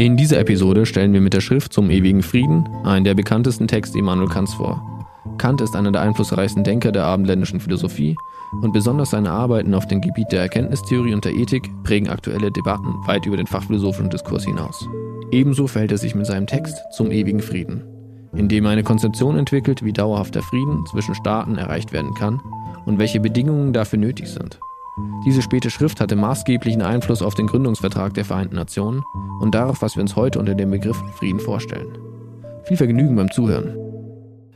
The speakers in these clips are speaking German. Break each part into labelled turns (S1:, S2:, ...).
S1: In dieser Episode stellen wir mit der Schrift zum ewigen Frieden einen der bekanntesten Texte Immanuel Kants vor. Kant ist einer der einflussreichsten Denker der abendländischen Philosophie und besonders seine Arbeiten auf dem Gebiet der Erkenntnistheorie und der Ethik prägen aktuelle Debatten weit über den fachphilosophischen Diskurs hinaus. Ebenso verhält er sich mit seinem Text zum ewigen Frieden, indem er eine Konzeption entwickelt, wie dauerhafter Frieden zwischen Staaten erreicht werden kann und welche Bedingungen dafür nötig sind. Diese späte Schrift hatte maßgeblichen Einfluss auf den Gründungsvertrag der Vereinten Nationen und darauf, was wir uns heute unter dem Begriff Frieden vorstellen. Viel Vergnügen beim Zuhören.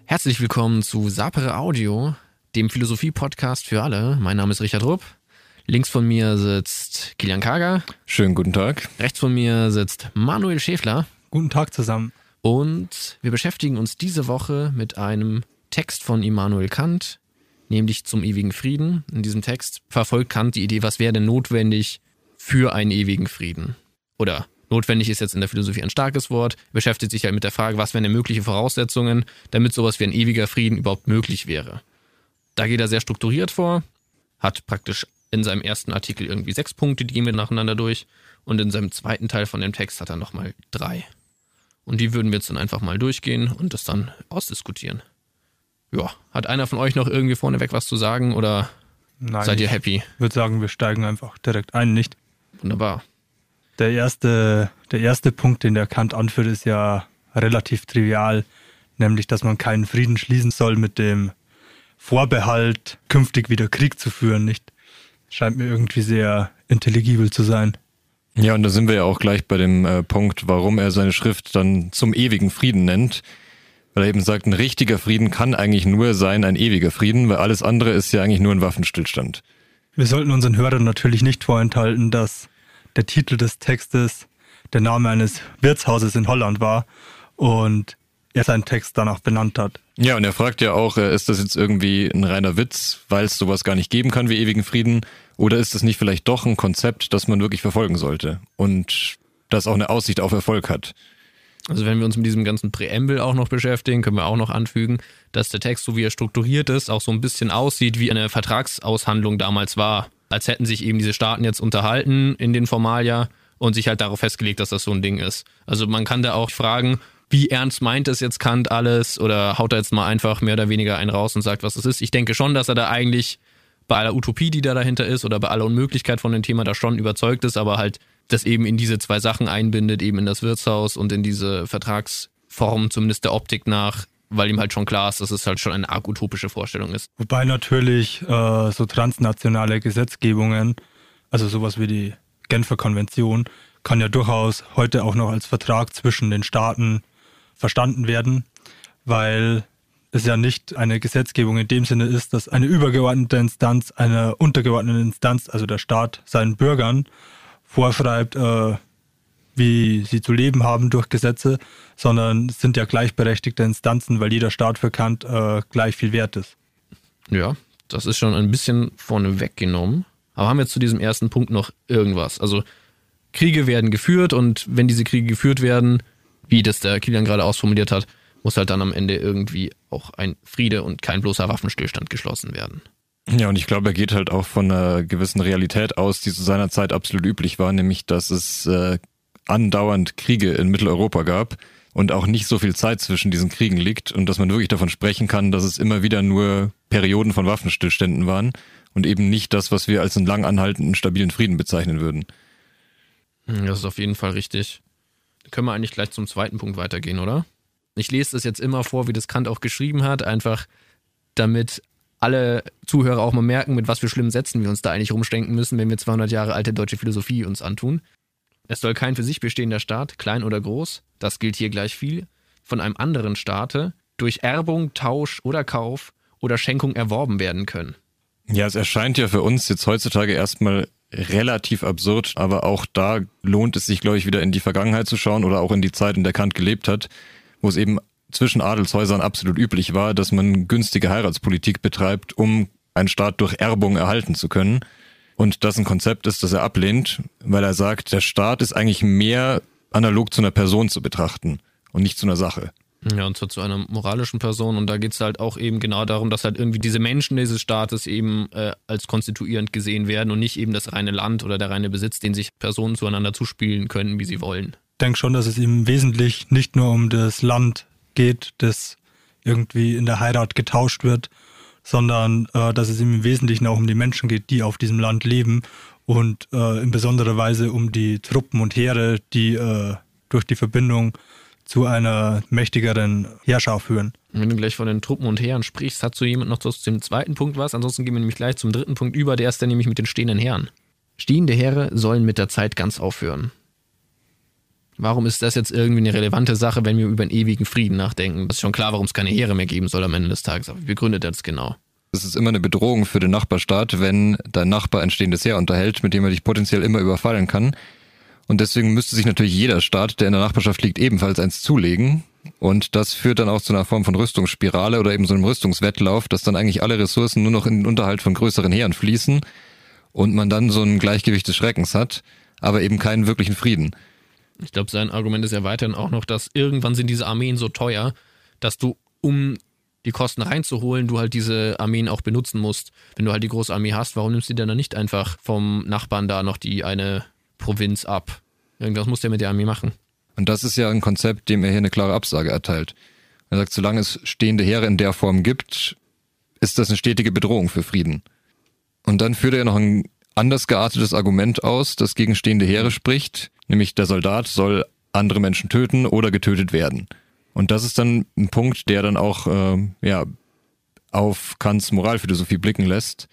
S1: Herzlich willkommen zu Sapere Audio, dem Philosophie-Podcast für alle. Mein Name ist Richard Rupp. Links von mir sitzt Kilian Kager.
S2: Schönen guten Tag.
S1: Rechts von mir sitzt Manuel Schäfler.
S3: Guten Tag zusammen.
S1: Und wir beschäftigen uns diese Woche mit einem Text von Immanuel Kant, nämlich zum ewigen Frieden. In diesem Text verfolgt Kant die Idee, was wäre denn notwendig für einen ewigen Frieden? Oder notwendig ist jetzt in der Philosophie ein starkes Wort, beschäftigt sich halt mit der Frage, was wären denn mögliche Voraussetzungen, damit sowas wie ein ewiger Frieden überhaupt möglich wäre. Da geht er sehr strukturiert vor, hat praktisch in seinem ersten Artikel irgendwie sechs Punkte, die gehen wir nacheinander durch. Und in seinem zweiten Teil von dem Text hat er nochmal drei. Und die würden wir jetzt dann einfach mal durchgehen und das dann ausdiskutieren. Ja, hat einer von euch noch irgendwie vorneweg was zu sagen oder
S3: Nein,
S1: seid ihr happy?
S3: Ich würde sagen, wir steigen einfach direkt ein, nicht?
S1: Wunderbar.
S3: Der erste, der erste Punkt, den der Kant anführt, ist ja relativ trivial, nämlich, dass man keinen Frieden schließen soll mit dem Vorbehalt, künftig wieder Krieg zu führen, nicht? Scheint mir irgendwie sehr intelligibel zu sein.
S2: Ja, und da sind wir ja auch gleich bei dem äh, Punkt, warum er seine Schrift dann zum ewigen Frieden nennt. Weil er eben sagt, ein richtiger Frieden kann eigentlich nur sein ein ewiger Frieden, weil alles andere ist ja eigentlich nur ein Waffenstillstand.
S3: Wir sollten unseren Hörern natürlich nicht vorenthalten, dass der Titel des Textes der Name eines Wirtshauses in Holland war und er seinen Text danach benannt hat.
S2: Ja, und er fragt ja auch, äh, ist das jetzt irgendwie ein reiner Witz, weil es sowas gar nicht geben kann wie ewigen Frieden? Oder ist das nicht vielleicht doch ein Konzept, das man wirklich verfolgen sollte und das auch eine Aussicht auf Erfolg hat?
S1: Also wenn wir uns mit diesem ganzen Präambel auch noch beschäftigen, können wir auch noch anfügen, dass der Text, so wie er strukturiert ist, auch so ein bisschen aussieht, wie eine Vertragsaushandlung damals war. Als hätten sich eben diese Staaten jetzt unterhalten in den Formalia und sich halt darauf festgelegt, dass das so ein Ding ist. Also man kann da auch fragen, wie ernst meint es jetzt Kant alles oder haut er jetzt mal einfach mehr oder weniger einen raus und sagt, was es ist. Ich denke schon, dass er da eigentlich bei aller Utopie, die da dahinter ist oder bei aller Unmöglichkeit von dem Thema da schon überzeugt ist, aber halt das eben in diese zwei Sachen einbindet, eben in das Wirtshaus und in diese Vertragsform, zumindest der Optik nach, weil ihm halt schon klar ist, dass es halt schon eine arg utopische Vorstellung ist.
S3: Wobei natürlich äh, so transnationale Gesetzgebungen, also sowas wie die Genfer Konvention, kann ja durchaus heute auch noch als Vertrag zwischen den Staaten verstanden werden, weil es ja nicht eine Gesetzgebung in dem Sinne ist, dass eine übergeordnete Instanz einer untergeordneten Instanz, also der Staat, seinen Bürgern vorschreibt, äh, wie sie zu leben haben durch Gesetze, sondern es sind ja gleichberechtigte Instanzen, weil jeder Staat für Kant äh, gleich viel wert ist.
S1: Ja, das ist schon ein bisschen vorne weggenommen. Aber haben wir zu diesem ersten Punkt noch irgendwas? Also Kriege werden geführt und wenn diese Kriege geführt werden, wie das der Kilian gerade ausformuliert hat, muss halt dann am Ende irgendwie auch ein Friede und kein bloßer Waffenstillstand geschlossen werden.
S2: Ja, und ich glaube, er geht halt auch von einer gewissen Realität aus, die zu seiner Zeit absolut üblich war, nämlich dass es äh, andauernd Kriege in Mitteleuropa gab und auch nicht so viel Zeit zwischen diesen Kriegen liegt und dass man wirklich davon sprechen kann, dass es immer wieder nur Perioden von Waffenstillständen waren und eben nicht das, was wir als einen lang anhaltenden, stabilen Frieden bezeichnen würden.
S1: Das ist auf jeden Fall richtig. Können wir eigentlich gleich zum zweiten Punkt weitergehen, oder? Ich lese das jetzt immer vor, wie das Kant auch geschrieben hat, einfach damit alle Zuhörer auch mal merken, mit was für schlimmen Sätzen wir uns da eigentlich rumstenken müssen, wenn wir 200 Jahre alte deutsche Philosophie uns antun. Es soll kein für sich bestehender Staat, klein oder groß, das gilt hier gleich viel, von einem anderen Staate durch Erbung, Tausch oder Kauf oder Schenkung erworben werden können.
S2: Ja, es erscheint ja für uns jetzt heutzutage erstmal relativ absurd, aber auch da lohnt es sich, glaube ich, wieder in die Vergangenheit zu schauen oder auch in die Zeit, in der Kant gelebt hat, wo es eben zwischen Adelshäusern absolut üblich war, dass man günstige Heiratspolitik betreibt, um einen Staat durch Erbung erhalten zu können. Und das ein Konzept ist, das er ablehnt, weil er sagt, der Staat ist eigentlich mehr analog zu einer Person zu betrachten und nicht zu einer Sache.
S1: Ja, und zwar zu einer moralischen Person. Und da geht es halt auch eben genau darum, dass halt irgendwie diese Menschen dieses Staates eben äh, als konstituierend gesehen werden und nicht eben das reine Land oder der reine Besitz, den sich Personen zueinander zuspielen können, wie sie wollen.
S3: denke schon, dass es ihm wesentlich nicht nur um das Land geht, das irgendwie in der Heirat getauscht wird, sondern äh, dass es im Wesentlichen auch um die Menschen geht, die auf diesem Land leben und äh, in besonderer Weise um die Truppen und Heere, die äh, durch die Verbindung zu einer mächtigeren Heerschar führen.
S1: Wenn du gleich von den Truppen und Heeren sprichst, hat so jemand noch zu dem zweiten Punkt was? Ansonsten gehen wir nämlich gleich zum dritten Punkt über, der ist dann nämlich mit den stehenden Heeren. Stehende Heere sollen mit der Zeit ganz aufhören. Warum ist das jetzt irgendwie eine relevante Sache, wenn wir über einen ewigen Frieden nachdenken? Das ist schon klar, warum es keine Heere mehr geben soll am Ende des Tages. Aber wie begründet er das genau?
S2: Es ist immer eine Bedrohung für den Nachbarstaat, wenn dein Nachbar ein stehendes Heer unterhält, mit dem er dich potenziell immer überfallen kann. Und deswegen müsste sich natürlich jeder Staat, der in der Nachbarschaft liegt, ebenfalls eins zulegen. Und das führt dann auch zu einer Form von Rüstungsspirale oder eben so einem Rüstungswettlauf, dass dann eigentlich alle Ressourcen nur noch in den Unterhalt von größeren Heeren fließen und man dann so ein Gleichgewicht des Schreckens hat, aber eben keinen wirklichen Frieden.
S1: Ich glaube, sein Argument ist ja weiterhin auch noch, dass irgendwann sind diese Armeen so teuer, dass du, um die Kosten reinzuholen, du halt diese Armeen auch benutzen musst. Wenn du halt die große Armee hast, warum nimmst du dir dann nicht einfach vom Nachbarn da noch die eine Provinz ab? Irgendwas muss der mit der Armee machen.
S2: Und das ist ja ein Konzept, dem er hier eine klare Absage erteilt. Er sagt, solange es stehende Heere in der Form gibt, ist das eine stetige Bedrohung für Frieden. Und dann führt er noch ein anders geartetes Argument aus, das gegen stehende Heere spricht, nämlich der Soldat soll andere Menschen töten oder getötet werden. Und das ist dann ein Punkt, der dann auch äh, ja, auf Kants Moralphilosophie blicken lässt,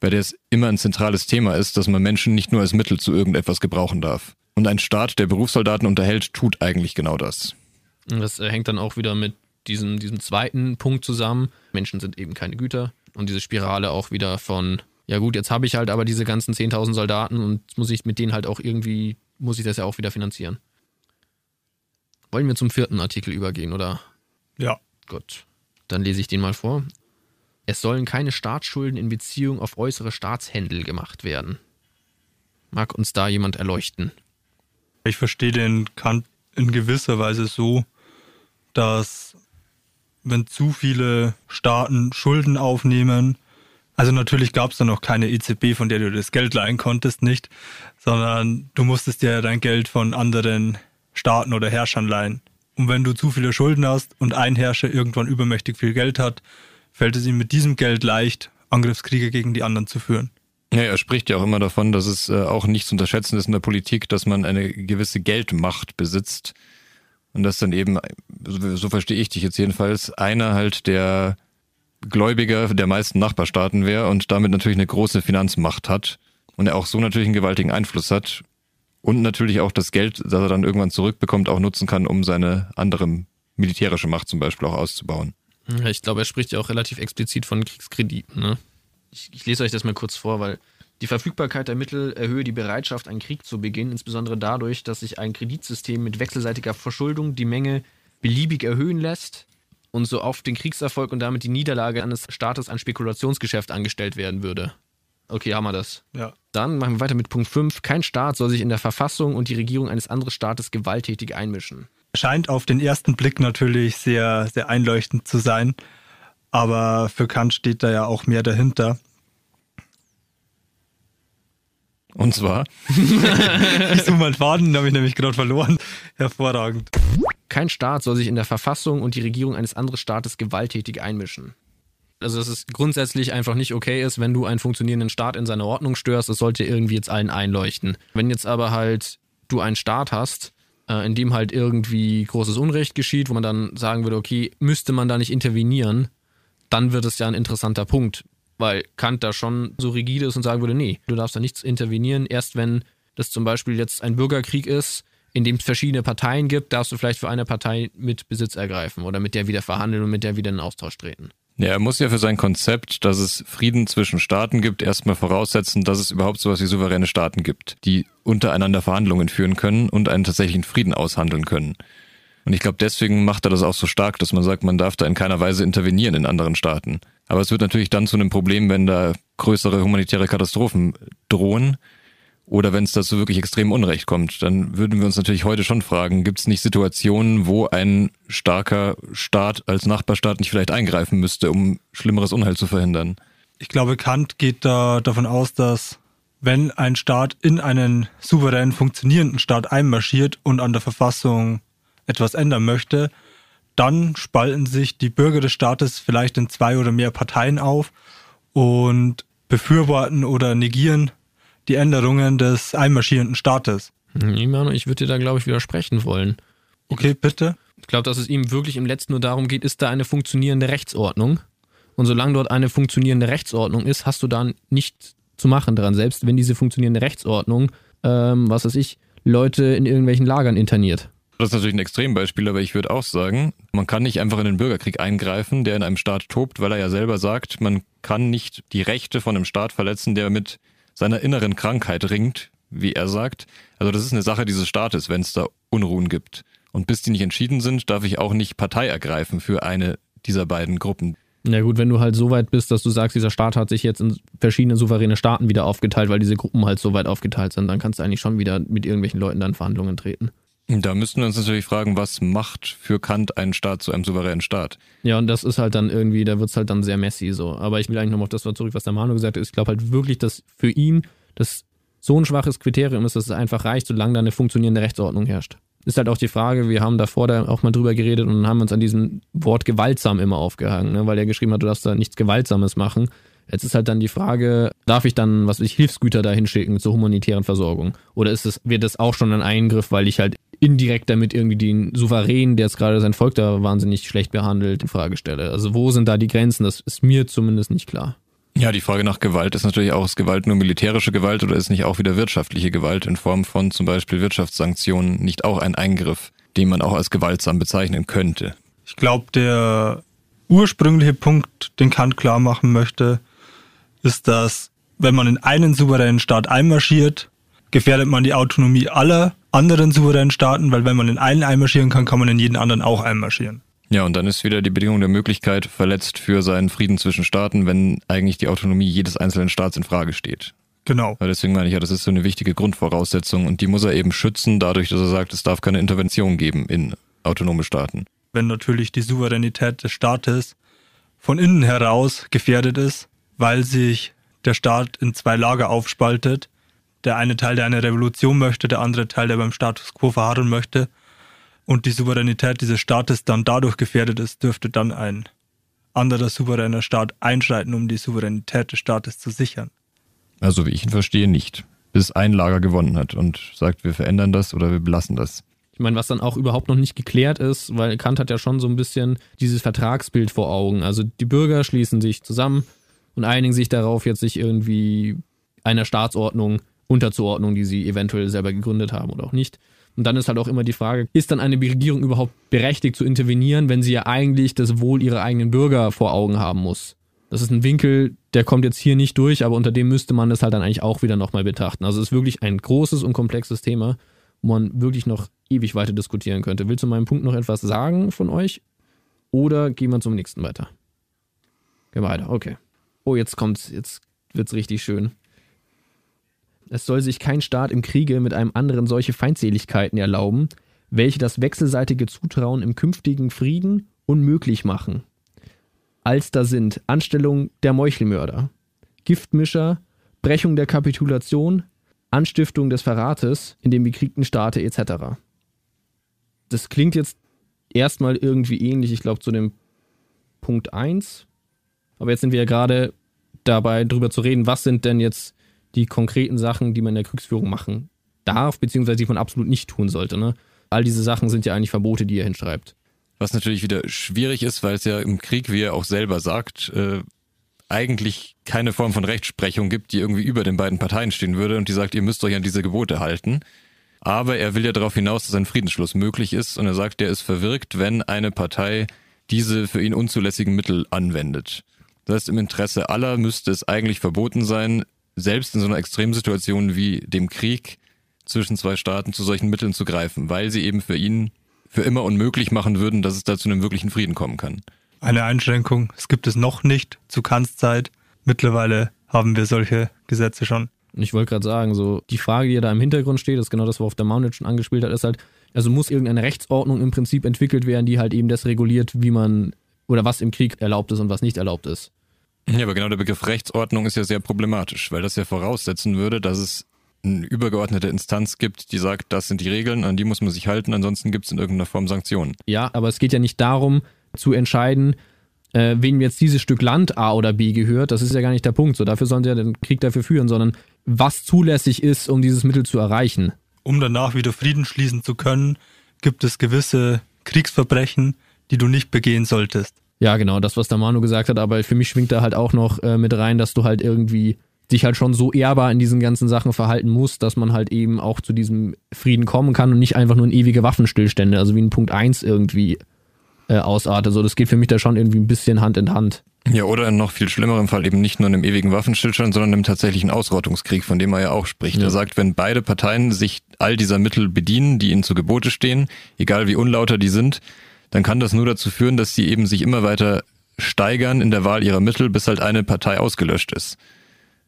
S2: bei der es immer ein zentrales Thema ist, dass man Menschen nicht nur als Mittel zu irgendetwas gebrauchen darf. Und ein Staat, der Berufssoldaten unterhält, tut eigentlich genau das.
S1: Das äh, hängt dann auch wieder mit diesem, diesem zweiten Punkt zusammen. Menschen sind eben keine Güter. Und diese Spirale auch wieder von, ja gut, jetzt habe ich halt aber diese ganzen 10.000 Soldaten und muss ich mit denen halt auch irgendwie, muss ich das ja auch wieder finanzieren. Wollen wir zum vierten Artikel übergehen, oder?
S3: Ja.
S1: Gut. Dann lese ich den mal vor. Es sollen keine Staatsschulden in Beziehung auf äußere Staatshändel gemacht werden. Mag uns da jemand erleuchten?
S3: Ich verstehe den Kant in gewisser Weise so, dass wenn zu viele Staaten Schulden aufnehmen, also natürlich gab es da noch keine EZB, von der du das Geld leihen konntest, nicht, sondern du musstest dir dein Geld von anderen Staaten oder Herrschern leihen. Und wenn du zu viele Schulden hast und ein Herrscher irgendwann übermächtig viel Geld hat, fällt es ihm mit diesem Geld leicht, Angriffskriege gegen die anderen zu führen.
S2: Ja, er spricht ja auch immer davon, dass es äh, auch nicht zu unterschätzen ist in der Politik, dass man eine gewisse Geldmacht besitzt. Und dass dann eben, so verstehe ich dich jetzt jedenfalls, einer halt der Gläubiger der meisten Nachbarstaaten wäre und damit natürlich eine große Finanzmacht hat und er auch so natürlich einen gewaltigen Einfluss hat und natürlich auch das Geld, das er dann irgendwann zurückbekommt, auch nutzen kann, um seine andere militärische Macht zum Beispiel auch auszubauen.
S1: Ich glaube, er spricht ja auch relativ explizit von Kriegskrediten. Ne? Ich, ich lese euch das mal kurz vor, weil die Verfügbarkeit der Mittel erhöhe die Bereitschaft, einen Krieg zu beginnen, insbesondere dadurch, dass sich ein Kreditsystem mit wechselseitiger Verschuldung die Menge beliebig erhöhen lässt und so auf den Kriegserfolg und damit die Niederlage eines Staates ein Spekulationsgeschäft angestellt werden würde. Okay, haben wir das.
S3: Ja.
S1: Dann machen wir weiter mit Punkt 5. Kein Staat soll sich in der Verfassung und die Regierung eines anderen Staates gewalttätig einmischen.
S3: Scheint auf den ersten Blick natürlich sehr, sehr einleuchtend zu sein. Aber für Kant steht da ja auch mehr dahinter.
S2: Und zwar?
S3: ich suche meinen Faden, den habe ich nämlich gerade verloren. Hervorragend.
S1: Kein Staat soll sich in der Verfassung und die Regierung eines anderen Staates gewalttätig einmischen also dass es grundsätzlich einfach nicht okay ist, wenn du einen funktionierenden Staat in seiner Ordnung störst. Das sollte irgendwie jetzt allen einleuchten. Wenn jetzt aber halt du einen Staat hast, äh, in dem halt irgendwie großes Unrecht geschieht, wo man dann sagen würde, okay, müsste man da nicht intervenieren, dann wird es ja ein interessanter Punkt, weil Kant da schon so rigide ist und sagen würde, nee, du darfst da nichts intervenieren. Erst wenn das zum Beispiel jetzt ein Bürgerkrieg ist, in dem es verschiedene Parteien gibt, darfst du vielleicht für eine Partei mit Besitz ergreifen oder mit der wieder verhandeln und mit der wieder in Austausch treten.
S2: Ja, er muss ja für sein Konzept, dass es Frieden zwischen Staaten gibt, erstmal voraussetzen, dass es überhaupt sowas wie souveräne Staaten gibt, die untereinander Verhandlungen führen können und einen tatsächlichen Frieden aushandeln können. Und ich glaube, deswegen macht er das auch so stark, dass man sagt, man darf da in keiner Weise intervenieren in anderen Staaten. Aber es wird natürlich dann zu einem Problem, wenn da größere humanitäre Katastrophen drohen, oder wenn es dazu wirklich extrem Unrecht kommt, dann würden wir uns natürlich heute schon fragen, gibt es nicht Situationen, wo ein starker Staat als Nachbarstaat nicht vielleicht eingreifen müsste, um schlimmeres Unheil zu verhindern?
S3: Ich glaube, Kant geht da davon aus, dass wenn ein Staat in einen souverän funktionierenden Staat einmarschiert und an der Verfassung etwas ändern möchte, dann spalten sich die Bürger des Staates vielleicht in zwei oder mehr Parteien auf und befürworten oder negieren die Änderungen des einmarschierenden Staates.
S1: Hm, ich würde dir da, glaube ich, widersprechen wollen.
S3: Okay, bitte.
S1: Ich glaube, dass es ihm wirklich im letzten nur darum geht, ist da eine funktionierende Rechtsordnung? Und solange dort eine funktionierende Rechtsordnung ist, hast du da nichts zu machen dran. Selbst wenn diese funktionierende Rechtsordnung, ähm, was weiß ich, Leute in irgendwelchen Lagern interniert.
S2: Das ist natürlich ein Extrembeispiel, aber ich würde auch sagen, man kann nicht einfach in den Bürgerkrieg eingreifen, der in einem Staat tobt, weil er ja selber sagt, man kann nicht die Rechte von einem Staat verletzen, der mit seiner inneren Krankheit ringt, wie er sagt. Also das ist eine Sache dieses Staates, wenn es da Unruhen gibt. Und bis die nicht entschieden sind, darf ich auch nicht Partei ergreifen für eine dieser beiden Gruppen.
S1: Na gut, wenn du halt so weit bist, dass du sagst, dieser Staat hat sich jetzt in verschiedene souveräne Staaten wieder aufgeteilt, weil diese Gruppen halt so weit aufgeteilt sind, dann kannst du eigentlich schon wieder mit irgendwelchen Leuten dann Verhandlungen treten.
S2: Da müssten wir uns natürlich fragen, was macht für Kant einen Staat zu einem souveränen Staat?
S1: Ja, und das ist halt dann irgendwie, da wird es halt dann sehr messy so. Aber ich will eigentlich nochmal auf das zurück, was der Manu gesagt hat. Ich glaube halt wirklich, dass für ihn das so ein schwaches Kriterium ist, dass es einfach reicht, solange da eine funktionierende Rechtsordnung herrscht. Ist halt auch die Frage, wir haben davor da auch mal drüber geredet und haben uns an diesem Wort gewaltsam immer aufgehangen, ne? weil er geschrieben hat, du darfst da nichts Gewaltsames machen. Jetzt ist halt dann die Frage, darf ich dann, was ich, Hilfsgüter dahin schicken zur humanitären Versorgung? Oder ist es, wird das auch schon ein Eingriff, weil ich halt indirekt damit irgendwie den Souverän, der jetzt gerade sein Volk da wahnsinnig schlecht behandelt, in Frage stelle? Also wo sind da die Grenzen? Das ist mir zumindest nicht klar.
S2: Ja, die Frage nach Gewalt ist natürlich auch, ist Gewalt nur militärische Gewalt oder ist nicht auch wieder wirtschaftliche Gewalt in Form von zum Beispiel Wirtschaftssanktionen nicht auch ein Eingriff, den man auch als gewaltsam bezeichnen könnte?
S3: Ich glaube, der ursprüngliche Punkt, den Kant klar machen möchte, ist, dass wenn man in einen souveränen Staat einmarschiert, gefährdet man die Autonomie aller anderen souveränen Staaten, weil wenn man in einen einmarschieren kann, kann man in jeden anderen auch einmarschieren.
S2: Ja, und dann ist wieder die Bedingung der Möglichkeit verletzt für seinen Frieden zwischen Staaten, wenn eigentlich die Autonomie jedes einzelnen Staats in Frage steht.
S3: Genau.
S2: Weil deswegen meine ich ja, das ist so eine wichtige Grundvoraussetzung und die muss er eben schützen, dadurch, dass er sagt, es darf keine Intervention geben in autonome Staaten.
S3: Wenn natürlich die Souveränität des Staates von innen heraus gefährdet ist, weil sich der Staat in zwei Lager aufspaltet, der eine Teil, der eine Revolution möchte, der andere Teil, der beim Status quo verharren möchte, und die Souveränität dieses Staates dann dadurch gefährdet ist, dürfte dann ein anderer souveräner Staat einschreiten, um die Souveränität des Staates zu sichern.
S2: Also wie ich ihn verstehe, nicht. Bis ein Lager gewonnen hat und sagt, wir verändern das oder wir belassen das.
S1: Ich meine, was dann auch überhaupt noch nicht geklärt ist, weil Kant hat ja schon so ein bisschen dieses Vertragsbild vor Augen. Also die Bürger schließen sich zusammen und einigen sich darauf, jetzt sich irgendwie einer Staatsordnung unterzuordnen, die sie eventuell selber gegründet haben oder auch nicht. Und dann ist halt auch immer die Frage, ist dann eine Regierung überhaupt berechtigt zu intervenieren, wenn sie ja eigentlich das Wohl ihrer eigenen Bürger vor Augen haben muss? Das ist ein Winkel, der kommt jetzt hier nicht durch, aber unter dem müsste man das halt dann eigentlich auch wieder nochmal betrachten. Also es ist wirklich ein großes und komplexes Thema, wo man wirklich noch ewig weiter diskutieren könnte. Willst du meinem Punkt noch etwas sagen von euch? Oder gehen wir zum nächsten weiter? Gehen wir weiter, okay. Oh, jetzt kommt's, jetzt wird's richtig schön. Es soll sich kein Staat im Kriege mit einem anderen solche Feindseligkeiten erlauben, welche das wechselseitige Zutrauen im künftigen Frieden unmöglich machen. Als da sind Anstellung der Meuchelmörder, Giftmischer, Brechung der Kapitulation, Anstiftung des Verrates in dem bekriegten Staate etc. Das klingt jetzt erstmal irgendwie ähnlich, ich glaube, zu dem Punkt 1. Aber jetzt sind wir ja gerade dabei, drüber zu reden, was sind denn jetzt die konkreten Sachen, die man in der Kriegsführung machen darf, beziehungsweise die man absolut nicht tun sollte. Ne? All diese Sachen sind ja eigentlich Verbote, die er hinschreibt.
S2: Was natürlich wieder schwierig ist, weil es ja im Krieg, wie er auch selber sagt, äh, eigentlich keine Form von Rechtsprechung gibt, die irgendwie über den beiden Parteien stehen würde und die sagt, ihr müsst euch an diese Gebote halten. Aber er will ja darauf hinaus, dass ein Friedensschluss möglich ist und er sagt, der ist verwirkt, wenn eine Partei diese für ihn unzulässigen Mittel anwendet. Das heißt, im Interesse aller müsste es eigentlich verboten sein, selbst in so einer Extremsituation wie dem Krieg zwischen zwei Staaten zu solchen Mitteln zu greifen, weil sie eben für ihn für immer unmöglich machen würden, dass es da zu einem wirklichen Frieden kommen kann.
S3: Eine Einschränkung, es gibt es noch nicht zu Kants Zeit. Mittlerweile haben wir solche Gesetze schon.
S1: Ich wollte gerade sagen, so die Frage, die ja da im Hintergrund steht, ist genau das, worauf der Mounted schon angespielt hat, ist halt, also muss irgendeine Rechtsordnung im Prinzip entwickelt werden, die halt eben das reguliert, wie man oder was im Krieg erlaubt ist und was nicht erlaubt ist.
S2: Ja, aber genau der Begriff Rechtsordnung ist ja sehr problematisch, weil das ja voraussetzen würde, dass es eine übergeordnete Instanz gibt, die sagt, das sind die Regeln, an die muss man sich halten, ansonsten gibt es in irgendeiner Form Sanktionen.
S1: Ja, aber es geht ja nicht darum zu entscheiden, äh, wem jetzt dieses Stück Land A oder B gehört. Das ist ja gar nicht der Punkt. So, dafür sollen sie ja den Krieg dafür führen, sondern was zulässig ist, um dieses Mittel zu erreichen.
S3: Um danach wieder Frieden schließen zu können, gibt es gewisse Kriegsverbrechen, die du nicht begehen solltest.
S1: Ja, genau, das, was der Manu gesagt hat, aber für mich schwingt da halt auch noch äh, mit rein, dass du halt irgendwie dich halt schon so ehrbar in diesen ganzen Sachen verhalten musst, dass man halt eben auch zu diesem Frieden kommen kann und nicht einfach nur in ewige Waffenstillstände, also wie in Punkt 1 irgendwie äh, ausartet. So, das geht für mich da schon irgendwie ein bisschen Hand in Hand.
S2: Ja, oder in noch viel schlimmerem Fall eben nicht nur in einem ewigen Waffenstillstand, sondern im tatsächlichen Ausrottungskrieg, von dem er ja auch spricht. Ja. Er sagt, wenn beide Parteien sich all dieser Mittel bedienen, die ihnen zu Gebote stehen, egal wie unlauter die sind, dann kann das nur dazu führen, dass sie eben sich immer weiter steigern in der Wahl ihrer Mittel, bis halt eine Partei ausgelöscht ist.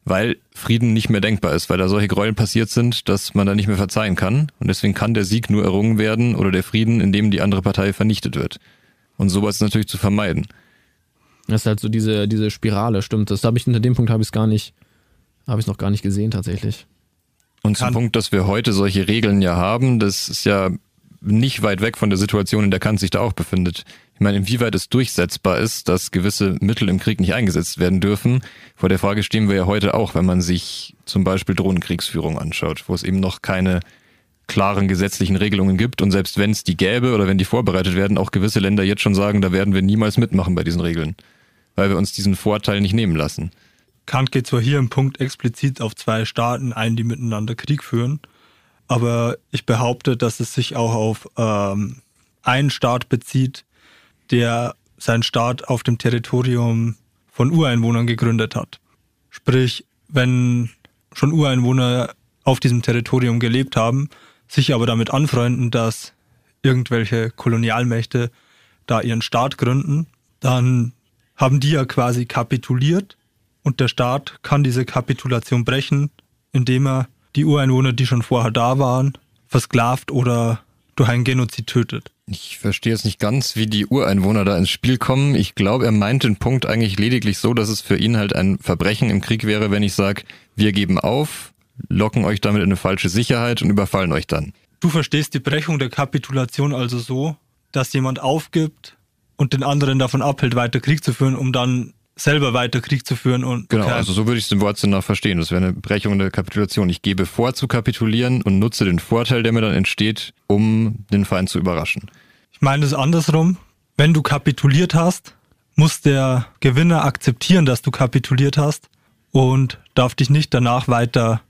S2: Weil Frieden nicht mehr denkbar ist, weil da solche Gräueln passiert sind, dass man da nicht mehr verzeihen kann. Und deswegen kann der Sieg nur errungen werden oder der Frieden, indem die andere Partei vernichtet wird. Und sowas ist natürlich zu vermeiden.
S1: Das ist halt so diese, diese Spirale, stimmt. Das habe ich unter dem Punkt habe ich es gar nicht, habe ich noch gar nicht gesehen tatsächlich.
S2: Und zum Punkt, dass wir heute solche Regeln ja haben, das ist ja nicht weit weg von der Situation, in der Kant sich da auch befindet. Ich meine, inwieweit es durchsetzbar ist, dass gewisse Mittel im Krieg nicht eingesetzt werden dürfen. Vor der Frage stehen wir ja heute auch, wenn man sich zum Beispiel Drohnenkriegsführung anschaut, wo es eben noch keine klaren gesetzlichen Regelungen gibt und selbst wenn es die gäbe oder wenn die vorbereitet werden, auch gewisse Länder jetzt schon sagen, da werden wir niemals mitmachen bei diesen Regeln, weil wir uns diesen Vorteil nicht nehmen lassen.
S3: Kant geht zwar hier im Punkt explizit auf zwei Staaten ein, die miteinander Krieg führen, aber ich behaupte, dass es sich auch auf ähm, einen Staat bezieht, der seinen Staat auf dem Territorium von Ureinwohnern gegründet hat. Sprich, wenn schon Ureinwohner auf diesem Territorium gelebt haben, sich aber damit anfreunden, dass irgendwelche Kolonialmächte da ihren Staat gründen, dann haben die ja quasi kapituliert und der Staat kann diese Kapitulation brechen, indem er die Ureinwohner, die schon vorher da waren, versklavt oder durch einen Genozid tötet.
S2: Ich verstehe jetzt nicht ganz, wie die Ureinwohner da ins Spiel kommen. Ich glaube, er meint den Punkt eigentlich lediglich so, dass es für ihn halt ein Verbrechen im Krieg wäre, wenn ich sage, wir geben auf, locken euch damit in eine falsche Sicherheit und überfallen euch dann.
S3: Du verstehst die Brechung der Kapitulation also so, dass jemand aufgibt und den anderen davon abhält, weiter Krieg zu führen, um dann selber weiter Krieg zu führen und
S2: genau, also so würde ich es im Wortsinn nach verstehen. Das wäre eine Brechung der Kapitulation. Ich gebe vor zu kapitulieren und nutze den Vorteil, der mir dann entsteht, um den Feind zu überraschen.
S3: Ich meine es andersrum. Wenn du kapituliert hast, muss der Gewinner akzeptieren, dass du kapituliert hast und darf dich nicht danach weiter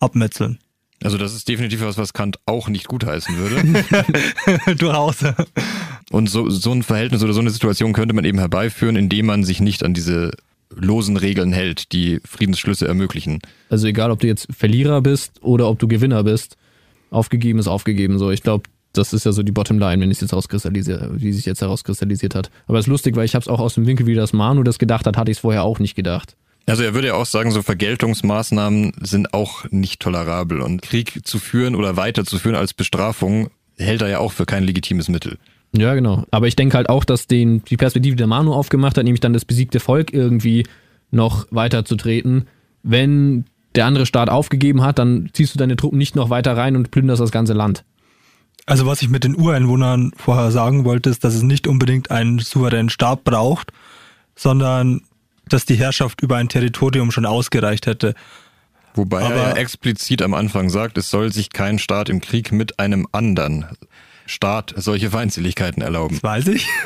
S3: abmetzeln.
S2: Also das ist definitiv was, was Kant auch nicht gutheißen würde.
S3: Durchaus.
S2: Und so, so ein Verhältnis oder so eine Situation könnte man eben herbeiführen, indem man sich nicht an diese losen Regeln hält, die Friedensschlüsse ermöglichen.
S1: Also egal, ob du jetzt Verlierer bist oder ob du Gewinner bist, aufgegeben ist aufgegeben. So, ich glaube, das ist ja so die Bottomline, wenn es jetzt herauskristallisiert, wie sich jetzt herauskristallisiert hat. Aber es ist lustig, weil ich habe es auch aus dem Winkel, wie das Manu das gedacht hat, hatte ich es vorher auch nicht gedacht.
S2: Also er würde ja auch sagen, so Vergeltungsmaßnahmen sind auch nicht tolerabel und Krieg zu führen oder weiterzuführen als Bestrafung hält er ja auch für kein legitimes Mittel.
S1: Ja, genau. Aber ich denke halt auch, dass den, die Perspektive, die der Manu aufgemacht hat, nämlich dann das besiegte Volk irgendwie noch weiterzutreten, wenn der andere Staat aufgegeben hat, dann ziehst du deine Truppen nicht noch weiter rein und plünderst das ganze Land.
S3: Also was ich mit den Ureinwohnern vorher sagen wollte, ist, dass es nicht unbedingt einen souveränen Staat braucht, sondern dass die Herrschaft über ein Territorium schon ausgereicht hätte.
S2: Wobei Aber er explizit am Anfang sagt, es soll sich kein Staat im Krieg mit einem anderen Staat solche Feindseligkeiten erlauben.
S3: Das weiß ich.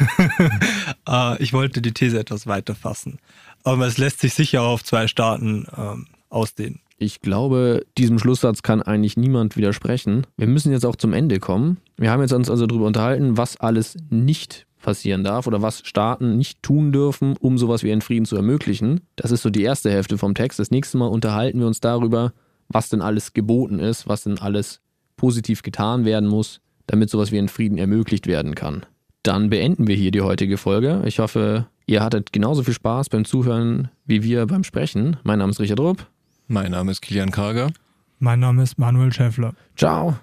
S3: Äh, ich wollte die These etwas weiter fassen. Aber es lässt sich sicher auf zwei Staaten ähm, ausdehnen.
S1: Ich glaube, diesem Schlusssatz kann eigentlich niemand widersprechen. Wir müssen jetzt auch zum Ende kommen. Wir haben jetzt uns also darüber unterhalten, was alles nicht passieren darf oder was Staaten nicht tun dürfen, um sowas wie einen Frieden zu ermöglichen. Das ist so die erste Hälfte vom Text. Das nächste Mal unterhalten wir uns darüber, was denn alles geboten ist, was denn alles positiv getan werden muss, damit sowas wie ein Frieden ermöglicht werden kann. Dann beenden wir hier die heutige Folge. Ich hoffe, ihr hattet genauso viel Spaß beim Zuhören wie wir beim Sprechen. Mein Name ist Richard Rupp.
S2: Mein Name ist Kilian Karger.
S3: Mein Name ist Manuel Schäffler.
S1: Ciao.